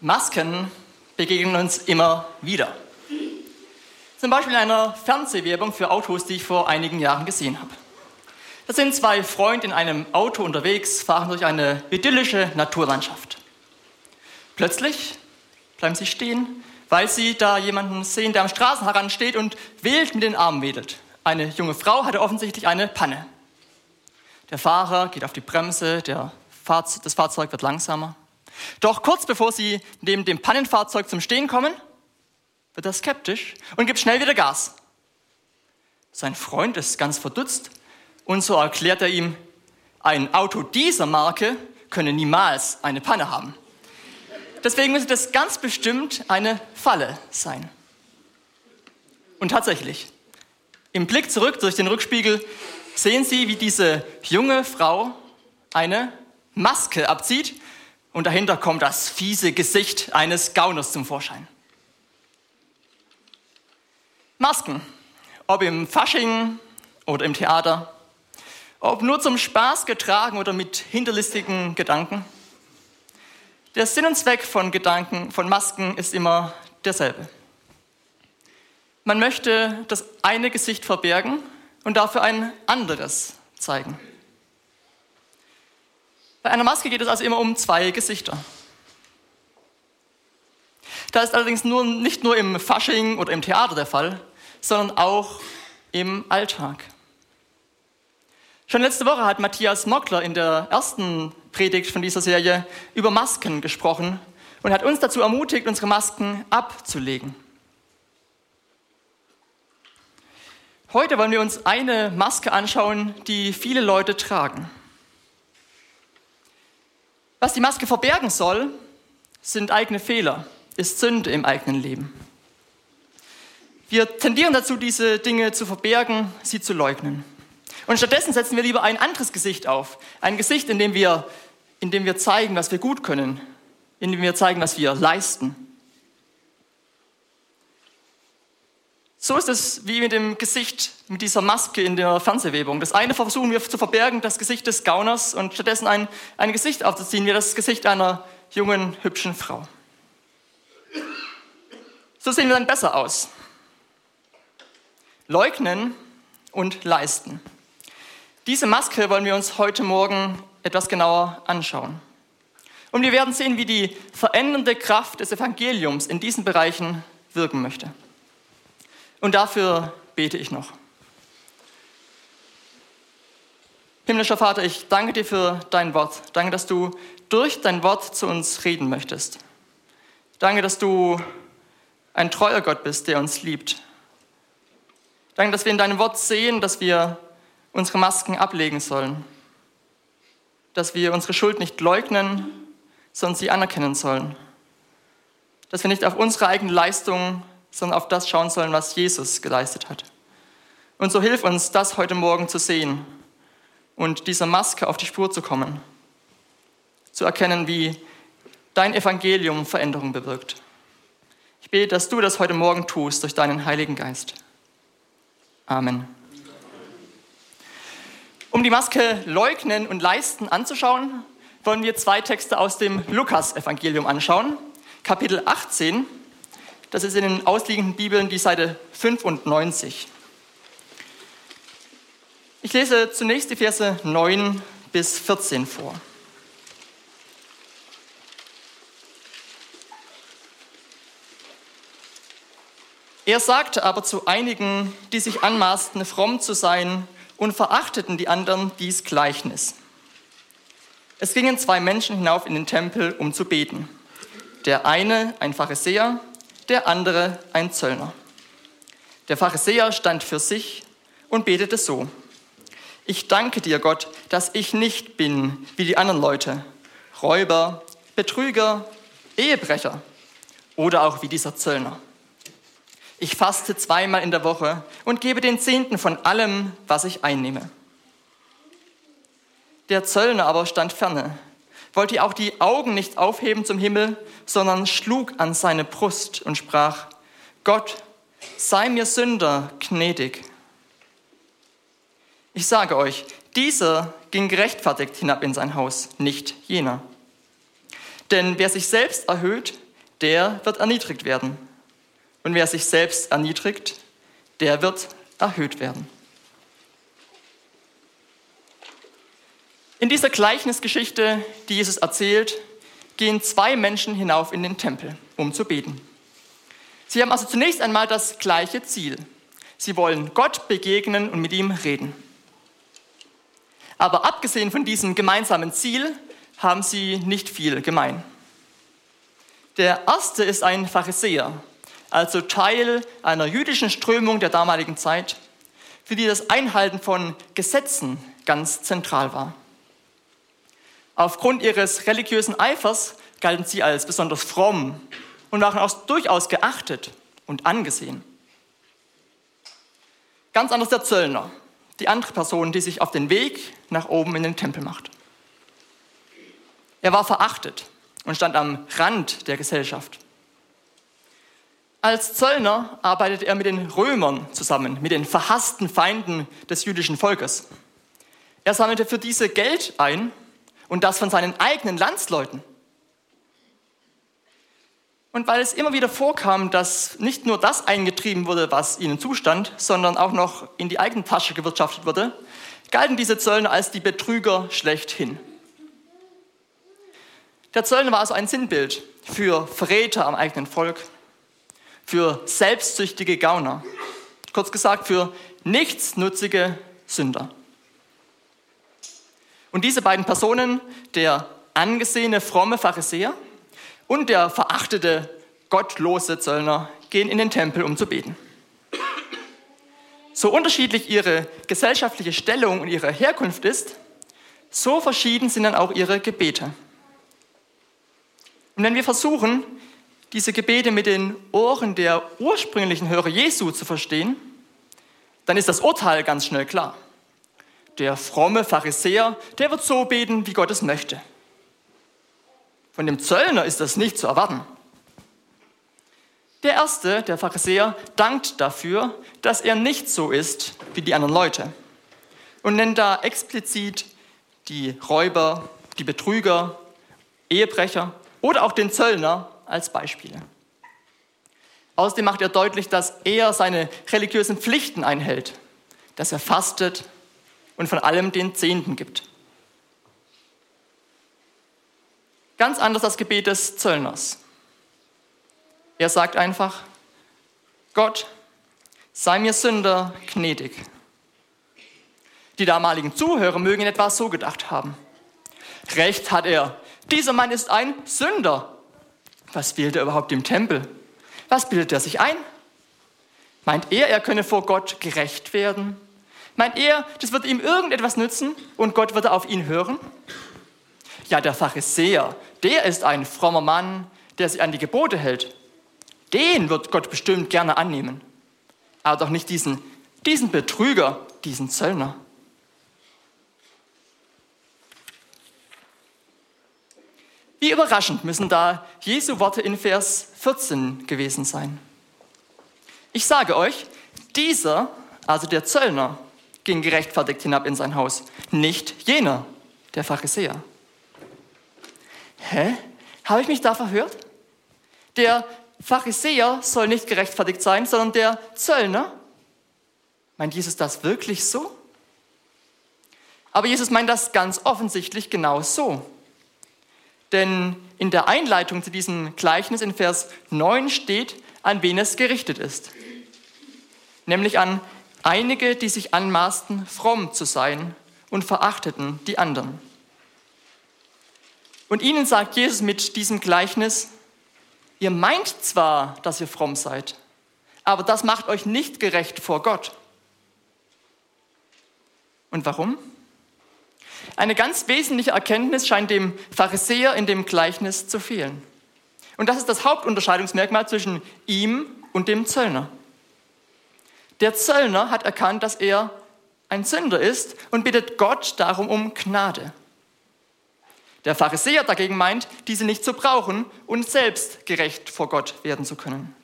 Masken begegnen uns immer wieder. Zum Beispiel in einer Fernsehwerbung für Autos, die ich vor einigen Jahren gesehen habe. Da sind zwei Freunde in einem Auto unterwegs, fahren durch eine idyllische Naturlandschaft. Plötzlich bleiben sie stehen, weil sie da jemanden sehen, der am Straßenrand steht und wild mit den Armen wedelt. Eine junge Frau hatte offensichtlich eine Panne. Der Fahrer geht auf die Bremse, Fahrzeug, das Fahrzeug wird langsamer. Doch kurz bevor sie neben dem Pannenfahrzeug zum Stehen kommen, wird er skeptisch und gibt schnell wieder Gas. Sein Freund ist ganz verdutzt und so erklärt er ihm, ein Auto dieser Marke könne niemals eine Panne haben. Deswegen müsse das ganz bestimmt eine Falle sein. Und tatsächlich, im Blick zurück durch den Rückspiegel sehen Sie, wie diese junge Frau eine Maske abzieht und dahinter kommt das fiese Gesicht eines Gauners zum Vorschein. Masken, ob im Fasching oder im Theater, ob nur zum Spaß getragen oder mit hinterlistigen Gedanken. Der Sinn und Zweck von Gedanken, von Masken ist immer derselbe. Man möchte das eine Gesicht verbergen und dafür ein anderes zeigen. Bei einer Maske geht es also immer um zwei Gesichter. Das ist allerdings nur, nicht nur im Fasching oder im Theater der Fall, sondern auch im Alltag. Schon letzte Woche hat Matthias Mockler in der ersten Predigt von dieser Serie über Masken gesprochen und hat uns dazu ermutigt, unsere Masken abzulegen. Heute wollen wir uns eine Maske anschauen, die viele Leute tragen. Was die Maske verbergen soll, sind eigene Fehler, ist Sünde im eigenen Leben. Wir tendieren dazu, diese Dinge zu verbergen, sie zu leugnen. Und stattdessen setzen wir lieber ein anderes Gesicht auf. Ein Gesicht, in dem wir, in dem wir zeigen, was wir gut können, in dem wir zeigen, was wir leisten. So ist es wie mit dem Gesicht, mit dieser Maske in der Fernsehwebung. Das eine versuchen wir zu verbergen, das Gesicht des Gauners, und stattdessen ein, ein Gesicht aufzuziehen, wie das Gesicht einer jungen, hübschen Frau. So sehen wir dann besser aus. Leugnen und leisten. Diese Maske wollen wir uns heute Morgen etwas genauer anschauen. Und wir werden sehen, wie die verändernde Kraft des Evangeliums in diesen Bereichen wirken möchte. Und dafür bete ich noch. Himmlischer Vater, ich danke dir für dein Wort. Danke, dass du durch dein Wort zu uns reden möchtest. Danke, dass du ein treuer Gott bist, der uns liebt. Danke, dass wir in deinem Wort sehen, dass wir unsere Masken ablegen sollen. Dass wir unsere Schuld nicht leugnen, sondern sie anerkennen sollen. Dass wir nicht auf unsere eigene Leistung sondern auf das schauen sollen, was Jesus geleistet hat. Und so hilf uns, das heute Morgen zu sehen und dieser Maske auf die Spur zu kommen, zu erkennen, wie dein Evangelium Veränderung bewirkt. Ich bete, dass du das heute Morgen tust durch deinen Heiligen Geist. Amen. Um die Maske Leugnen und Leisten anzuschauen, wollen wir zwei Texte aus dem Lukas-Evangelium anschauen. Kapitel 18, das ist in den ausliegenden Bibeln die Seite 95. Ich lese zunächst die Verse 9 bis 14 vor. Er sagte aber zu einigen, die sich anmaßten, fromm zu sein und verachteten die anderen dies Gleichnis. Es gingen zwei Menschen hinauf in den Tempel, um zu beten. Der eine, ein Pharisäer, der andere ein Zöllner. Der Pharisäer stand für sich und betete so. Ich danke dir, Gott, dass ich nicht bin wie die anderen Leute, Räuber, Betrüger, Ehebrecher oder auch wie dieser Zöllner. Ich faste zweimal in der Woche und gebe den Zehnten von allem, was ich einnehme. Der Zöllner aber stand ferne wollte auch die Augen nicht aufheben zum Himmel, sondern schlug an seine Brust und sprach, Gott, sei mir Sünder gnädig. Ich sage euch, dieser ging gerechtfertigt hinab in sein Haus, nicht jener. Denn wer sich selbst erhöht, der wird erniedrigt werden. Und wer sich selbst erniedrigt, der wird erhöht werden. In dieser Gleichnisgeschichte, die Jesus erzählt, gehen zwei Menschen hinauf in den Tempel, um zu beten. Sie haben also zunächst einmal das gleiche Ziel. Sie wollen Gott begegnen und mit ihm reden. Aber abgesehen von diesem gemeinsamen Ziel haben sie nicht viel gemein. Der erste ist ein Pharisäer, also Teil einer jüdischen Strömung der damaligen Zeit, für die das Einhalten von Gesetzen ganz zentral war. Aufgrund ihres religiösen Eifers galten sie als besonders fromm und waren auch durchaus geachtet und angesehen. Ganz anders der Zöllner, die andere Person, die sich auf den Weg nach oben in den Tempel macht. Er war verachtet und stand am Rand der Gesellschaft. Als Zöllner arbeitete er mit den Römern zusammen, mit den verhassten Feinden des jüdischen Volkes. Er sammelte für diese Geld ein und das von seinen eigenen Landsleuten. Und weil es immer wieder vorkam, dass nicht nur das eingetrieben wurde, was ihnen zustand, sondern auch noch in die eigene Tasche gewirtschaftet wurde, galten diese Zöllner als die Betrüger schlechthin. Der Zöllner war also ein Sinnbild für Verräter am eigenen Volk, für selbstsüchtige Gauner, kurz gesagt für nichtsnutzige Sünder. Und diese beiden Personen, der angesehene fromme Pharisäer und der verachtete gottlose Zöllner, gehen in den Tempel, um zu beten. So unterschiedlich ihre gesellschaftliche Stellung und ihre Herkunft ist, so verschieden sind dann auch ihre Gebete. Und wenn wir versuchen, diese Gebete mit den Ohren der ursprünglichen Hörer Jesu zu verstehen, dann ist das Urteil ganz schnell klar. Der fromme Pharisäer, der wird so beten, wie Gott es möchte. Von dem Zöllner ist das nicht zu erwarten. Der erste, der Pharisäer, dankt dafür, dass er nicht so ist wie die anderen Leute und nennt da explizit die Räuber, die Betrüger, Ehebrecher oder auch den Zöllner als Beispiele. Außerdem macht er deutlich, dass er seine religiösen Pflichten einhält, dass er fastet und von allem den Zehnten gibt. Ganz anders das Gebet des Zöllners. Er sagt einfach, Gott, sei mir Sünder gnädig. Die damaligen Zuhörer mögen in etwa so gedacht haben. Recht hat er, dieser Mann ist ein Sünder. Was wählt er überhaupt im Tempel? Was bildet er sich ein? Meint er, er könne vor Gott gerecht werden? Meint er, das wird ihm irgendetwas nützen und Gott würde auf ihn hören? Ja, der Pharisäer, der ist ein frommer Mann, der sich an die Gebote hält. Den wird Gott bestimmt gerne annehmen. Aber doch nicht diesen, diesen Betrüger, diesen Zöllner. Wie überraschend müssen da Jesu Worte in Vers 14 gewesen sein. Ich sage euch, dieser, also der Zöllner, ging gerechtfertigt hinab in sein Haus, nicht jener, der Pharisäer. Hä? Habe ich mich da verhört? Der Pharisäer soll nicht gerechtfertigt sein, sondern der Zöllner? Meint Jesus das wirklich so? Aber Jesus meint das ganz offensichtlich genau so. Denn in der Einleitung zu diesem Gleichnis in Vers 9 steht, an wen es gerichtet ist. Nämlich an einige, die sich anmaßten, fromm zu sein und verachteten die anderen. Und ihnen sagt Jesus mit diesem Gleichnis, ihr meint zwar, dass ihr fromm seid, aber das macht euch nicht gerecht vor Gott. Und warum? Eine ganz wesentliche Erkenntnis scheint dem Pharisäer in dem Gleichnis zu fehlen. Und das ist das Hauptunterscheidungsmerkmal zwischen ihm und dem Zöllner. Der Zöllner hat erkannt, dass er ein Sünder ist und bittet Gott darum um Gnade. Der Pharisäer dagegen meint, diese nicht zu brauchen und selbst gerecht vor Gott werden zu können.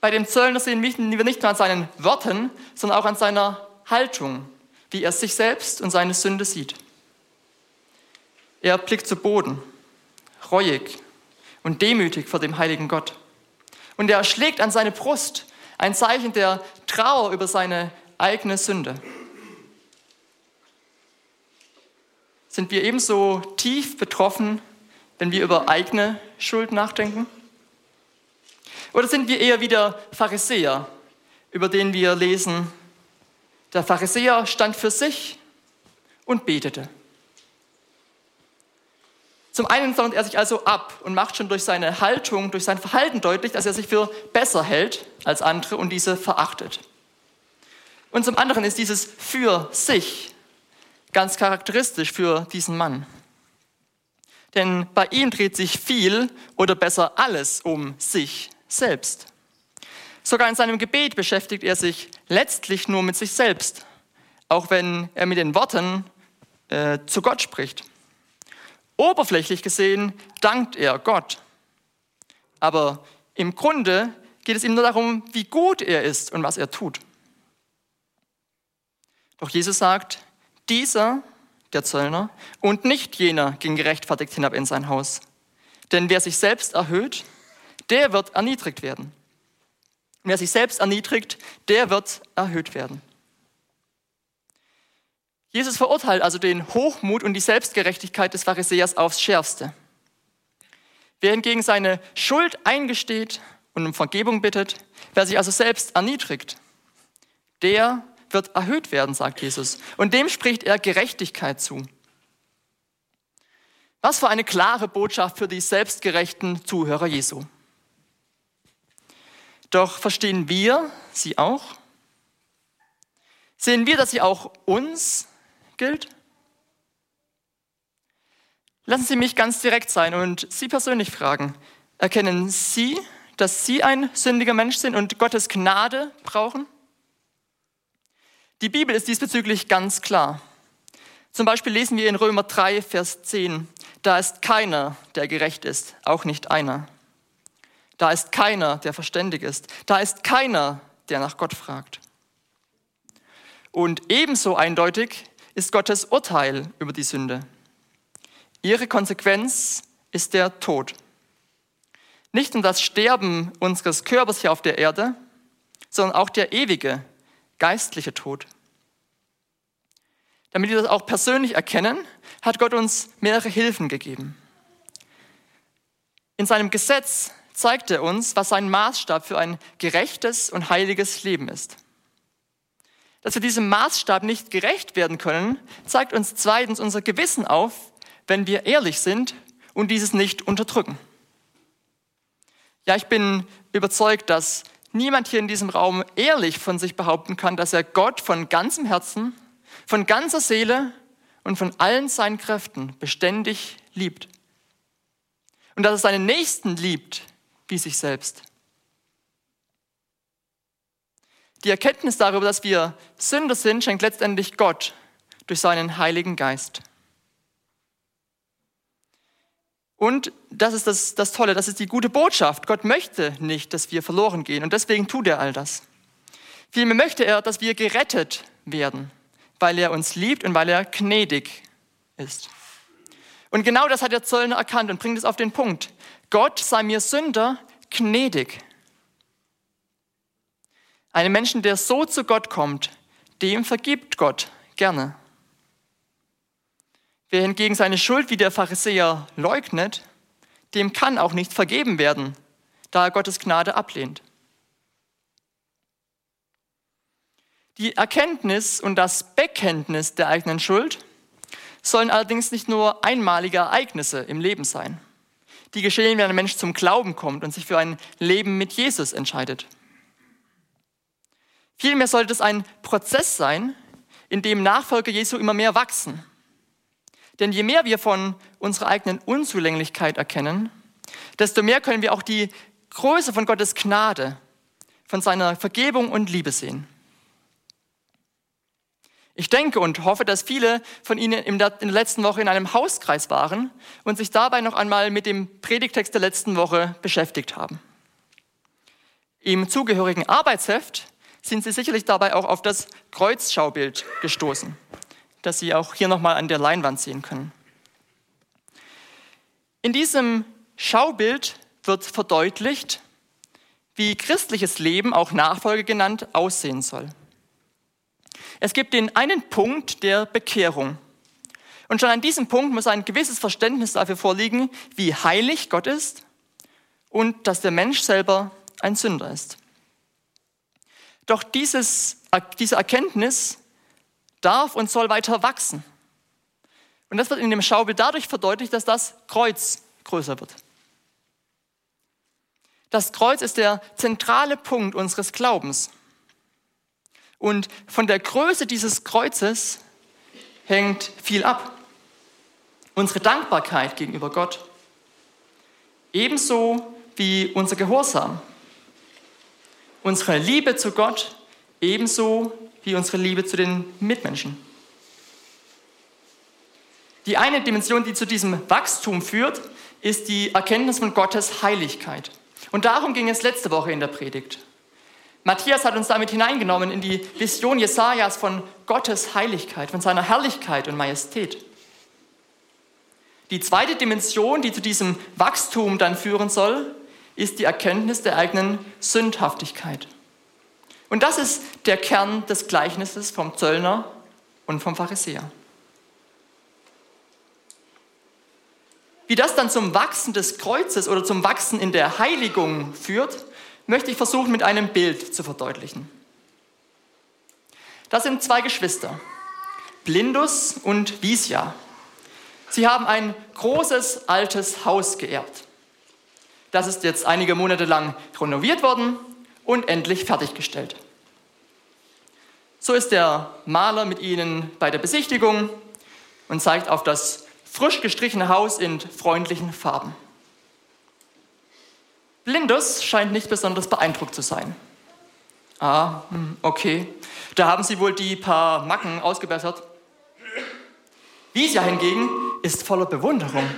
Bei dem Zöllner sehen wir nicht nur an seinen Worten, sondern auch an seiner Haltung wie er sich selbst und seine Sünde sieht. Er blickt zu Boden, reuig und demütig vor dem heiligen Gott. Und er schlägt an seine Brust, ein Zeichen der Trauer über seine eigene Sünde. Sind wir ebenso tief betroffen, wenn wir über eigene Schuld nachdenken? Oder sind wir eher wie der Pharisäer, über den wir lesen, der Pharisäer stand für sich und betete. Zum einen sondert er sich also ab und macht schon durch seine Haltung, durch sein Verhalten deutlich, dass er sich für besser hält als andere und diese verachtet. Und zum anderen ist dieses für sich ganz charakteristisch für diesen Mann. Denn bei ihm dreht sich viel oder besser alles um sich selbst. Sogar in seinem Gebet beschäftigt er sich letztlich nur mit sich selbst, auch wenn er mit den Worten äh, zu Gott spricht. Oberflächlich gesehen dankt er Gott, aber im Grunde geht es ihm nur darum, wie gut er ist und was er tut. Doch Jesus sagt, dieser, der Zöllner, und nicht jener ging gerechtfertigt hinab in sein Haus. Denn wer sich selbst erhöht, der wird erniedrigt werden. Wer sich selbst erniedrigt, der wird erhöht werden. Jesus verurteilt also den Hochmut und die Selbstgerechtigkeit des Pharisäers aufs Schärfste. Wer hingegen seine Schuld eingesteht und um Vergebung bittet, wer sich also selbst erniedrigt, der wird erhöht werden, sagt Jesus. Und dem spricht er Gerechtigkeit zu. Was für eine klare Botschaft für die selbstgerechten Zuhörer Jesu. Doch verstehen wir sie auch? Sehen wir, dass sie auch uns gilt? Lassen Sie mich ganz direkt sein und Sie persönlich fragen. Erkennen Sie, dass Sie ein sündiger Mensch sind und Gottes Gnade brauchen? Die Bibel ist diesbezüglich ganz klar. Zum Beispiel lesen wir in Römer 3, Vers 10, da ist keiner, der gerecht ist, auch nicht einer. Da ist keiner, der verständig ist. Da ist keiner, der nach Gott fragt. Und ebenso eindeutig ist Gottes Urteil über die Sünde. Ihre Konsequenz ist der Tod. Nicht nur das Sterben unseres Körpers hier auf der Erde, sondern auch der ewige, geistliche Tod. Damit wir das auch persönlich erkennen, hat Gott uns mehrere Hilfen gegeben. In seinem Gesetz zeigt er uns, was sein Maßstab für ein gerechtes und heiliges Leben ist. Dass wir diesem Maßstab nicht gerecht werden können, zeigt uns zweitens unser Gewissen auf, wenn wir ehrlich sind und dieses nicht unterdrücken. Ja, ich bin überzeugt, dass niemand hier in diesem Raum ehrlich von sich behaupten kann, dass er Gott von ganzem Herzen, von ganzer Seele und von allen seinen Kräften beständig liebt. Und dass er seinen Nächsten liebt, wie sich selbst. Die Erkenntnis darüber, dass wir Sünder sind, schenkt letztendlich Gott durch seinen Heiligen Geist. Und das ist das, das Tolle, das ist die gute Botschaft. Gott möchte nicht, dass wir verloren gehen und deswegen tut er all das. Vielmehr möchte er, dass wir gerettet werden, weil er uns liebt und weil er gnädig ist. Und genau das hat der Zöllner erkannt und bringt es auf den Punkt. Gott sei mir Sünder gnädig. Einem Menschen, der so zu Gott kommt, dem vergibt Gott gerne. Wer hingegen seine Schuld wie der Pharisäer leugnet, dem kann auch nicht vergeben werden, da er Gottes Gnade ablehnt. Die Erkenntnis und das Bekenntnis der eigenen Schuld sollen allerdings nicht nur einmalige Ereignisse im Leben sein die geschehen, wenn ein Mensch zum Glauben kommt und sich für ein Leben mit Jesus entscheidet. Vielmehr sollte es ein Prozess sein, in dem Nachfolger Jesu immer mehr wachsen. Denn je mehr wir von unserer eigenen Unzulänglichkeit erkennen, desto mehr können wir auch die Größe von Gottes Gnade, von seiner Vergebung und Liebe sehen. Ich denke und hoffe, dass viele von Ihnen in der, letzten Woche in einem Hauskreis waren und sich dabei noch einmal mit dem Predigtext der letzten Woche beschäftigt haben. Im zugehörigen Arbeitsheft sind Sie sicherlich dabei auch auf das Kreuzschaubild gestoßen, das Sie auch hier nochmal an der Leinwand sehen können. In diesem Schaubild wird verdeutlicht, wie christliches Leben, auch Nachfolge genannt, aussehen soll. Es gibt den einen Punkt der Bekehrung. Und schon an diesem Punkt muss ein gewisses Verständnis dafür vorliegen, wie heilig Gott ist und dass der Mensch selber ein Sünder ist. Doch dieses, diese Erkenntnis darf und soll weiter wachsen. Und das wird in dem Schaubild dadurch verdeutlicht, dass das Kreuz größer wird. Das Kreuz ist der zentrale Punkt unseres Glaubens. Und von der Größe dieses Kreuzes hängt viel ab. Unsere Dankbarkeit gegenüber Gott, ebenso wie unser Gehorsam. Unsere Liebe zu Gott, ebenso wie unsere Liebe zu den Mitmenschen. Die eine Dimension, die zu diesem Wachstum führt, ist die Erkenntnis von Gottes Heiligkeit. Und darum ging es letzte Woche in der Predigt. Matthias hat uns damit hineingenommen in die Vision Jesajas von Gottes Heiligkeit, von seiner Herrlichkeit und Majestät. Die zweite Dimension, die zu diesem Wachstum dann führen soll, ist die Erkenntnis der eigenen Sündhaftigkeit. Und das ist der Kern des Gleichnisses vom Zöllner und vom Pharisäer. Wie das dann zum Wachsen des Kreuzes oder zum Wachsen in der Heiligung führt, möchte ich versuchen mit einem Bild zu verdeutlichen. Das sind zwei Geschwister, Blindus und Visja. Sie haben ein großes altes Haus geerbt. Das ist jetzt einige Monate lang renoviert worden und endlich fertiggestellt. So ist der Maler mit ihnen bei der Besichtigung und zeigt auf das frisch gestrichene Haus in freundlichen Farben. Blindus scheint nicht besonders beeindruckt zu sein. Ah, hm, okay. Da haben sie wohl die paar Macken ausgebessert. Visia hingegen ist voller Bewunderung.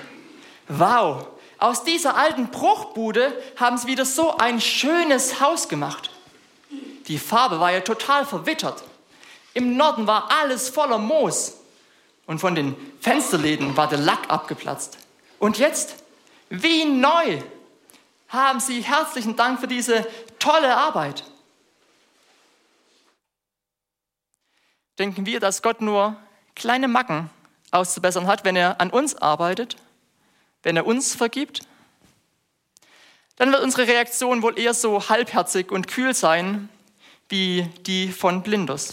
Wow, aus dieser alten Bruchbude haben sie wieder so ein schönes Haus gemacht. Die Farbe war ja total verwittert. Im Norden war alles voller Moos und von den Fensterläden war der Lack abgeplatzt. Und jetzt, wie neu, haben Sie herzlichen Dank für diese tolle Arbeit. Denken wir, dass Gott nur kleine Macken auszubessern hat, wenn er an uns arbeitet, wenn er uns vergibt? Dann wird unsere Reaktion wohl eher so halbherzig und kühl sein wie die von Blindus.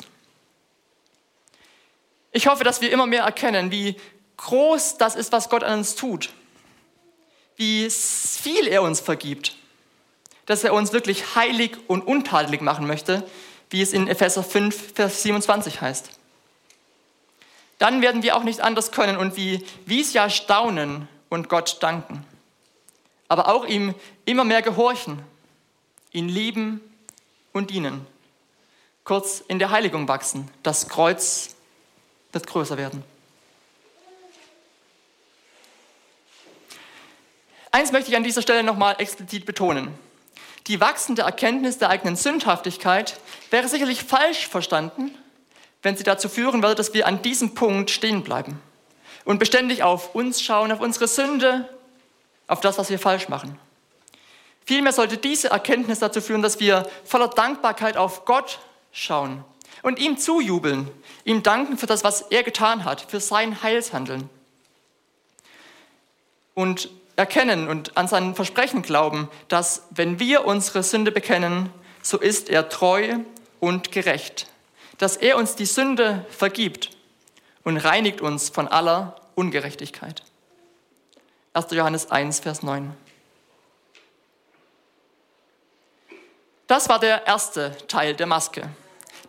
Ich hoffe, dass wir immer mehr erkennen, wie groß das ist, was Gott an uns tut, wie viel er uns vergibt, dass er uns wirklich heilig und untadelig machen möchte, wie es in Epheser 5, Vers 27 heißt. Dann werden wir auch nicht anders können und wie, wie es ja staunen und Gott danken. Aber auch ihm immer mehr gehorchen, ihn lieben und dienen. Kurz in der Heiligung wachsen, das Kreuz wird größer werden. Eins möchte ich an dieser Stelle nochmal explizit betonen. Die wachsende Erkenntnis der eigenen Sündhaftigkeit wäre sicherlich falsch verstanden, wenn sie dazu führen würde, dass wir an diesem Punkt stehen bleiben und beständig auf uns schauen, auf unsere Sünde, auf das, was wir falsch machen. Vielmehr sollte diese Erkenntnis dazu führen, dass wir voller Dankbarkeit auf Gott schauen und ihm zujubeln, ihm danken für das, was er getan hat, für sein Heilshandeln. Und erkennen und an sein Versprechen glauben, dass wenn wir unsere Sünde bekennen, so ist er treu und gerecht, dass er uns die Sünde vergibt und reinigt uns von aller Ungerechtigkeit. 1. Johannes 1, Vers 9. Das war der erste Teil der Maske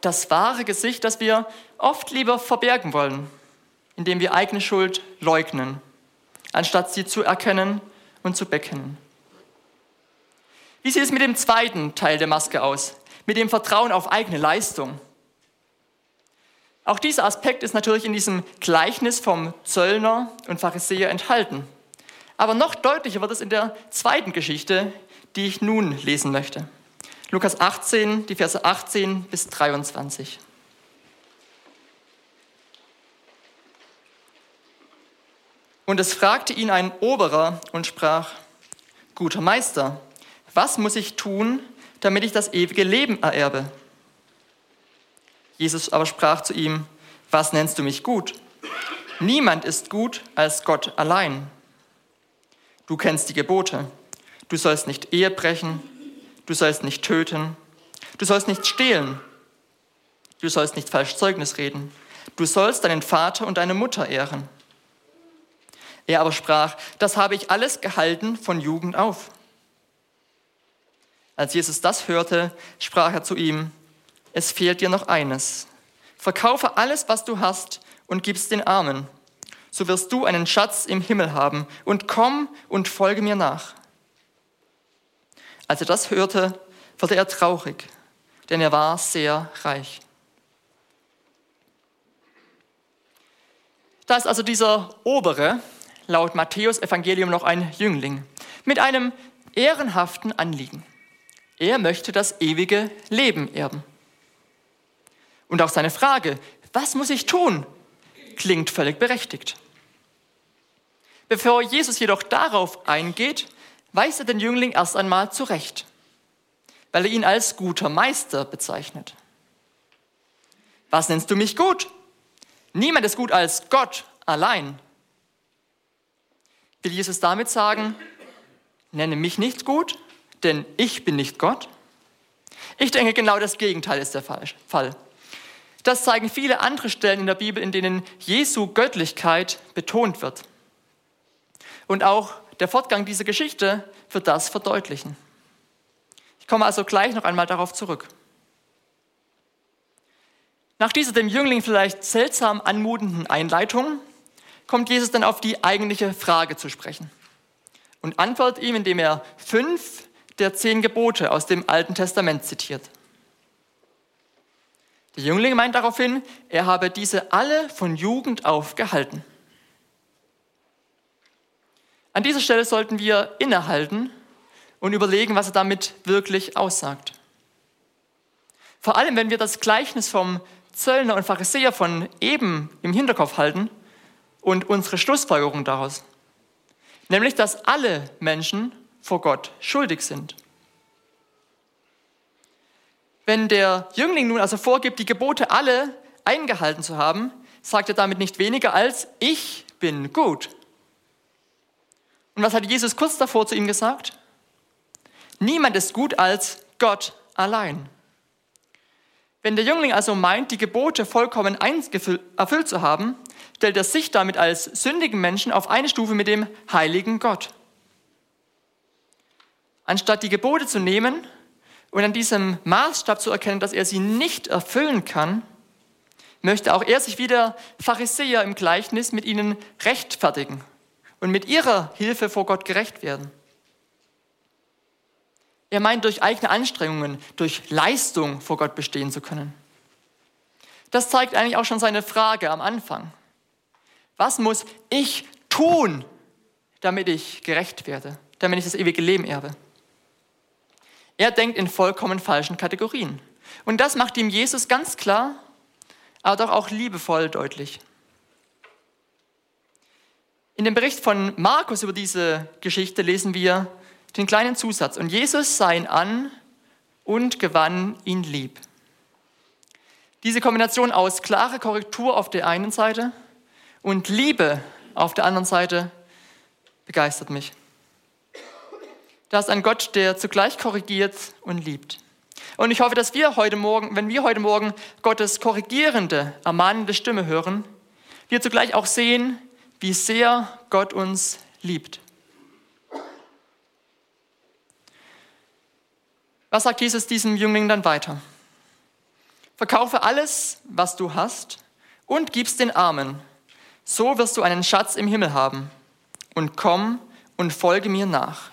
das wahre Gesicht, das wir oft lieber verbergen wollen, indem wir eigene Schuld leugnen, anstatt sie zu erkennen und zu bekennen. Wie sieht es mit dem zweiten Teil der Maske aus? Mit dem Vertrauen auf eigene Leistung. Auch dieser Aspekt ist natürlich in diesem Gleichnis vom Zöllner und Pharisäer enthalten. Aber noch deutlicher wird es in der zweiten Geschichte, die ich nun lesen möchte. Lukas 18, die Verse 18 bis 23. Und es fragte ihn ein Oberer und sprach, guter Meister, was muss ich tun, damit ich das ewige Leben ererbe? Jesus aber sprach zu ihm, was nennst du mich gut? Niemand ist gut als Gott allein. Du kennst die Gebote. Du sollst nicht Ehe brechen, du sollst nicht töten, du sollst nicht stehlen, du sollst nicht falsch Zeugnis reden, du sollst deinen Vater und deine Mutter ehren. Er aber sprach, das habe ich alles gehalten von Jugend auf. Als Jesus das hörte, sprach er zu ihm, es fehlt dir noch eines. Verkaufe alles, was du hast und gib's den Armen. So wirst du einen Schatz im Himmel haben und komm und folge mir nach. Als er das hörte, wurde er traurig, denn er war sehr reich. Da ist also dieser obere, laut Matthäus Evangelium noch ein Jüngling mit einem ehrenhaften Anliegen. Er möchte das ewige Leben erben. Und auch seine Frage, was muss ich tun, klingt völlig berechtigt. Bevor Jesus jedoch darauf eingeht, weist er den Jüngling erst einmal zurecht, weil er ihn als guter Meister bezeichnet. Was nennst du mich gut? Niemand ist gut als Gott allein. Will Jesus damit sagen, nenne mich nicht gut, denn ich bin nicht Gott? Ich denke, genau das Gegenteil ist der Fall. Das zeigen viele andere Stellen in der Bibel, in denen Jesu Göttlichkeit betont wird. Und auch der Fortgang dieser Geschichte wird das verdeutlichen. Ich komme also gleich noch einmal darauf zurück. Nach dieser dem Jüngling vielleicht seltsam anmutenden Einleitung kommt Jesus dann auf die eigentliche Frage zu sprechen und antwortet ihm, indem er fünf der zehn Gebote aus dem Alten Testament zitiert. Der Jüngling meint daraufhin, er habe diese alle von Jugend auf gehalten. An dieser Stelle sollten wir innehalten und überlegen, was er damit wirklich aussagt. Vor allem, wenn wir das Gleichnis vom Zöllner und Pharisäer von eben im Hinterkopf halten und unsere Schlussfolgerung daraus. Nämlich, dass alle Menschen vor Gott schuldig sind. Wenn der Jüngling nun also vorgibt, die Gebote alle eingehalten zu haben, sagt er damit nicht weniger als, ich bin gut. Und was hat Jesus kurz davor zu ihm gesagt? Niemand ist gut als Gott allein. Wenn der Jüngling also meint, die Gebote vollkommen erfüllt zu haben, stellt er sich damit als sündigen Menschen auf eine Stufe mit dem heiligen Gott. Anstatt die Gebote zu nehmen und an diesem Maßstab zu erkennen, dass er sie nicht erfüllen kann, möchte auch er sich wie der Pharisäer im Gleichnis mit ihnen rechtfertigen und mit ihrer Hilfe vor Gott gerecht werden. Er meint, durch eigene Anstrengungen, durch Leistung vor Gott bestehen zu können. Das zeigt eigentlich auch schon seine Frage am Anfang. Was muss ich tun, damit ich gerecht werde, damit ich das ewige Leben erbe? Er denkt in vollkommen falschen Kategorien. Und das macht ihm Jesus ganz klar, aber doch auch liebevoll deutlich. In dem Bericht von Markus über diese Geschichte lesen wir den kleinen Zusatz. Und Jesus sah ihn an und gewann ihn lieb. Diese Kombination aus klare Korrektur auf der einen Seite und Liebe auf der anderen Seite begeistert mich. Da ist ein Gott, der zugleich korrigiert und liebt. Und ich hoffe, dass wir heute Morgen, wenn wir heute Morgen Gottes korrigierende, ermahnende Stimme hören, wir zugleich auch sehen, wie sehr Gott uns liebt. Was sagt Jesus diesem Jüngling dann weiter? Verkaufe alles, was du hast, und gib's den Armen. So wirst du einen Schatz im Himmel haben. Und komm und folge mir nach.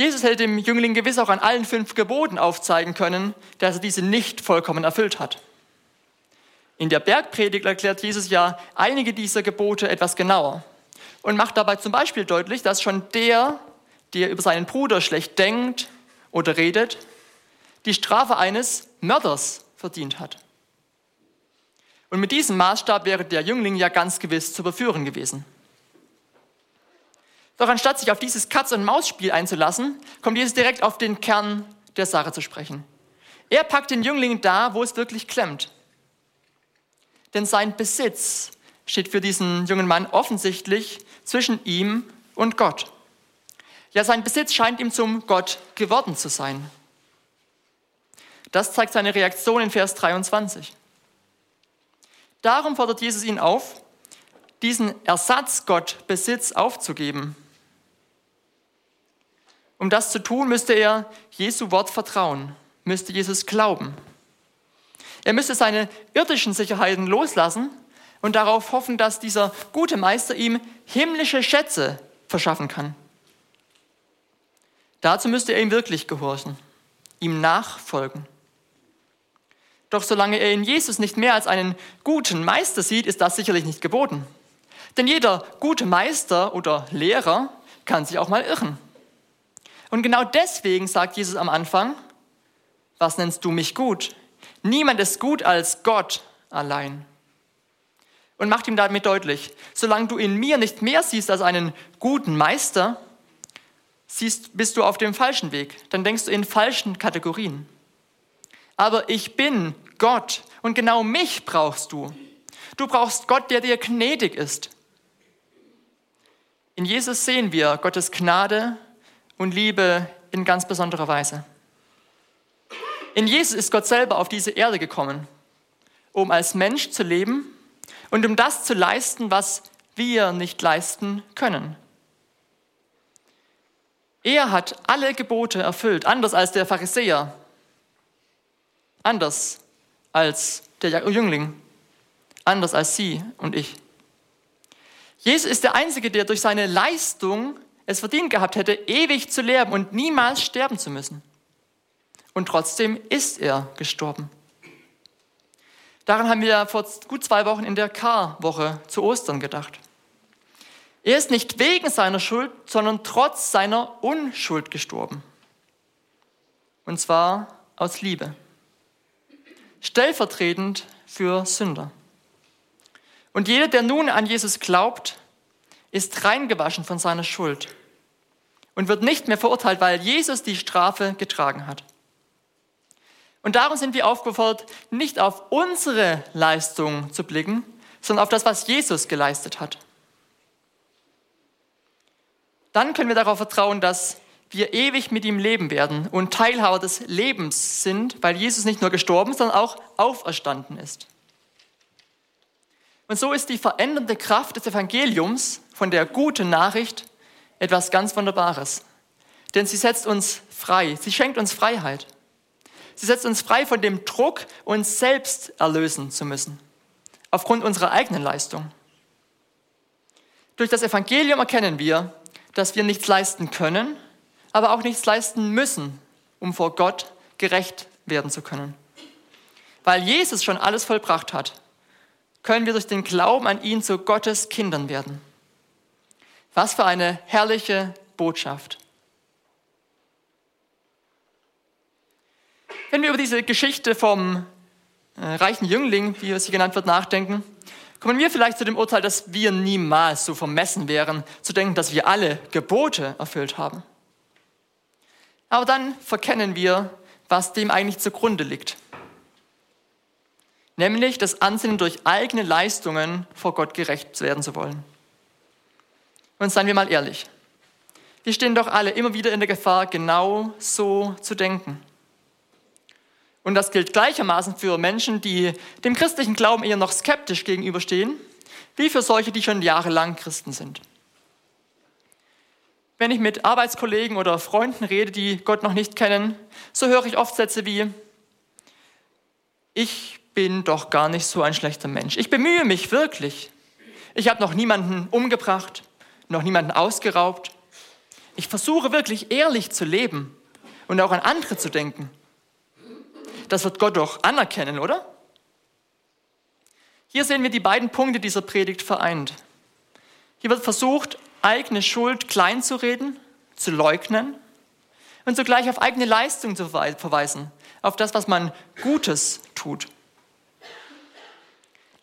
Jesus hätte dem Jüngling gewiss auch an allen fünf Geboten aufzeigen können, dass er diese nicht vollkommen erfüllt hat. In der Bergpredigt erklärt Jesus ja einige dieser Gebote etwas genauer und macht dabei zum Beispiel deutlich, dass schon der, der über seinen Bruder schlecht denkt oder redet, die Strafe eines Mörders verdient hat. Und mit diesem Maßstab wäre der Jüngling ja ganz gewiss zu überführen gewesen. Doch anstatt sich auf dieses Katz-und-Maus-Spiel einzulassen, kommt Jesus direkt auf den Kern der Sache zu sprechen. Er packt den Jüngling da, wo es wirklich klemmt. Denn sein Besitz steht für diesen jungen Mann offensichtlich zwischen ihm und Gott. Ja, sein Besitz scheint ihm zum Gott geworden zu sein. Das zeigt seine Reaktion in Vers 23. Darum fordert Jesus ihn auf, diesen Ersatzgott Besitz aufzugeben. Um das zu tun, müsste er Jesu Wort vertrauen, müsste Jesus glauben. Er müsste seine irdischen Sicherheiten loslassen und darauf hoffen, dass dieser gute Meister ihm himmlische Schätze verschaffen kann. Dazu müsste er ihm wirklich gehorchen, ihm nachfolgen. Doch solange er in Jesus nicht mehr als einen guten Meister sieht, ist das sicherlich nicht geboten. Denn jeder gute Meister oder Lehrer kann sich auch mal irren. Und genau deswegen sagt Jesus am Anfang, was nennst du mich gut? Niemand ist gut als Gott allein. Und macht ihm damit deutlich, solange du in mir nicht mehr siehst als einen guten Meister, siehst, bist du auf dem falschen Weg. Dann denkst du in falschen Kategorien. Aber ich bin Gott und genau mich brauchst du. Du brauchst Gott, der dir gnädig ist. In Jesus sehen wir Gottes Gnade und Liebe in ganz besonderer Weise. In Jesus ist Gott selber auf diese Erde gekommen, um als Mensch zu leben und um das zu leisten, was wir nicht leisten können. Er hat alle Gebote erfüllt, anders als der Pharisäer, anders als der Jüngling, anders als Sie und ich. Jesus ist der Einzige, der durch seine Leistung es verdient gehabt hätte, ewig zu leben und niemals sterben zu müssen. Und trotzdem ist er gestorben. Daran haben wir vor gut zwei Wochen in der Karwoche zu Ostern gedacht. Er ist nicht wegen seiner Schuld, sondern trotz seiner Unschuld gestorben. Und zwar aus Liebe. Stellvertretend für Sünder. Und jeder, der nun an Jesus glaubt, ist reingewaschen von seiner Schuld und wird nicht mehr verurteilt, weil Jesus die Strafe getragen hat. Und darum sind wir aufgefordert, nicht auf unsere Leistung zu blicken, sondern auf das, was Jesus geleistet hat. Dann können wir darauf vertrauen, dass wir ewig mit ihm leben werden und Teilhaber des Lebens sind, weil Jesus nicht nur gestorben, sondern auch auferstanden ist. Und so ist die verändernde Kraft des Evangeliums von der guten Nachricht etwas ganz Wunderbares. Denn sie setzt uns frei, sie schenkt uns Freiheit. Sie setzt uns frei von dem Druck, uns selbst erlösen zu müssen, aufgrund unserer eigenen Leistung. Durch das Evangelium erkennen wir, dass wir nichts leisten können, aber auch nichts leisten müssen, um vor Gott gerecht werden zu können. Weil Jesus schon alles vollbracht hat, können wir durch den Glauben an ihn zu Gottes Kindern werden. Was für eine herrliche Botschaft. Wenn wir über diese Geschichte vom äh, reichen Jüngling, wie sie genannt wird, nachdenken, kommen wir vielleicht zu dem Urteil, dass wir niemals so vermessen wären, zu denken, dass wir alle Gebote erfüllt haben. Aber dann verkennen wir, was dem eigentlich zugrunde liegt. Nämlich das Ansinnen, durch eigene Leistungen vor Gott gerecht werden zu wollen. Und seien wir mal ehrlich, wir stehen doch alle immer wieder in der Gefahr, genau so zu denken. Und das gilt gleichermaßen für Menschen, die dem christlichen Glauben eher noch skeptisch gegenüberstehen, wie für solche, die schon jahrelang Christen sind. Wenn ich mit Arbeitskollegen oder Freunden rede, die Gott noch nicht kennen, so höre ich oft Sätze wie, ich bin doch gar nicht so ein schlechter Mensch. Ich bemühe mich wirklich. Ich habe noch niemanden umgebracht, noch niemanden ausgeraubt. Ich versuche wirklich ehrlich zu leben und auch an andere zu denken. Das wird Gott doch anerkennen, oder? Hier sehen wir die beiden Punkte dieser Predigt vereint. Hier wird versucht, eigene Schuld kleinzureden, zu leugnen und zugleich auf eigene Leistung zu verweisen, auf das, was man Gutes tut.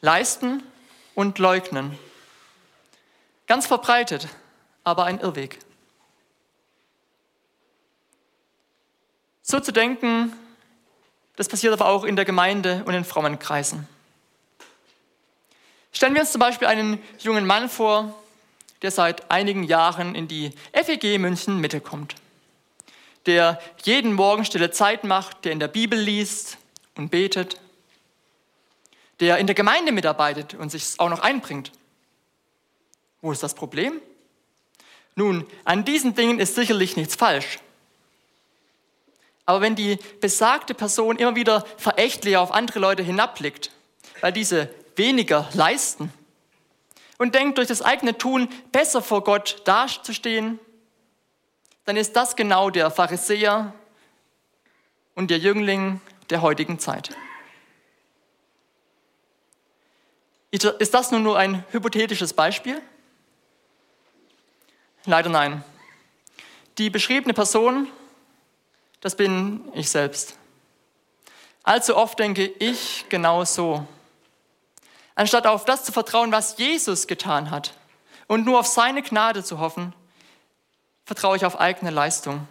Leisten und leugnen. Ganz verbreitet, aber ein Irrweg. So zu denken, das passiert aber auch in der Gemeinde und in frommen Kreisen. Stellen wir uns zum Beispiel einen jungen Mann vor, der seit einigen Jahren in die FEG München Mitte kommt, der jeden Morgen stille Zeit macht, der in der Bibel liest und betet, der in der Gemeinde mitarbeitet und sich auch noch einbringt. Wo ist das Problem? Nun, an diesen Dingen ist sicherlich nichts falsch. Aber wenn die besagte Person immer wieder verächtlich auf andere Leute hinabblickt, weil diese weniger leisten und denkt, durch das eigene Tun besser vor Gott dazustehen, dann ist das genau der Pharisäer und der Jüngling der heutigen Zeit. Ist das nun nur ein hypothetisches Beispiel? Leider nein. Die beschriebene Person, das bin ich selbst. Allzu oft denke ich genau so. Anstatt auf das zu vertrauen, was Jesus getan hat und nur auf seine Gnade zu hoffen, vertraue ich auf eigene Leistung.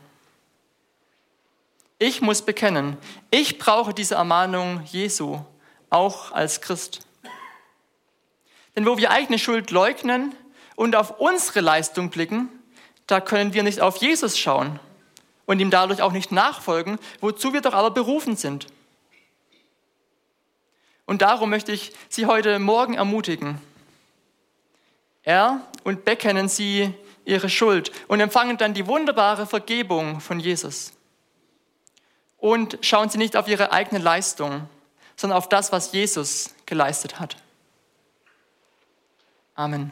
Ich muss bekennen, ich brauche diese Ermahnung Jesu, auch als Christ. Denn wo wir eigene Schuld leugnen, und auf unsere Leistung blicken, da können wir nicht auf Jesus schauen und ihm dadurch auch nicht nachfolgen, wozu wir doch aber berufen sind. Und darum möchte ich Sie heute Morgen ermutigen. Er und bekennen Sie ihre Schuld und empfangen dann die wunderbare Vergebung von Jesus. Und schauen Sie nicht auf Ihre eigene Leistung, sondern auf das, was Jesus geleistet hat. Amen.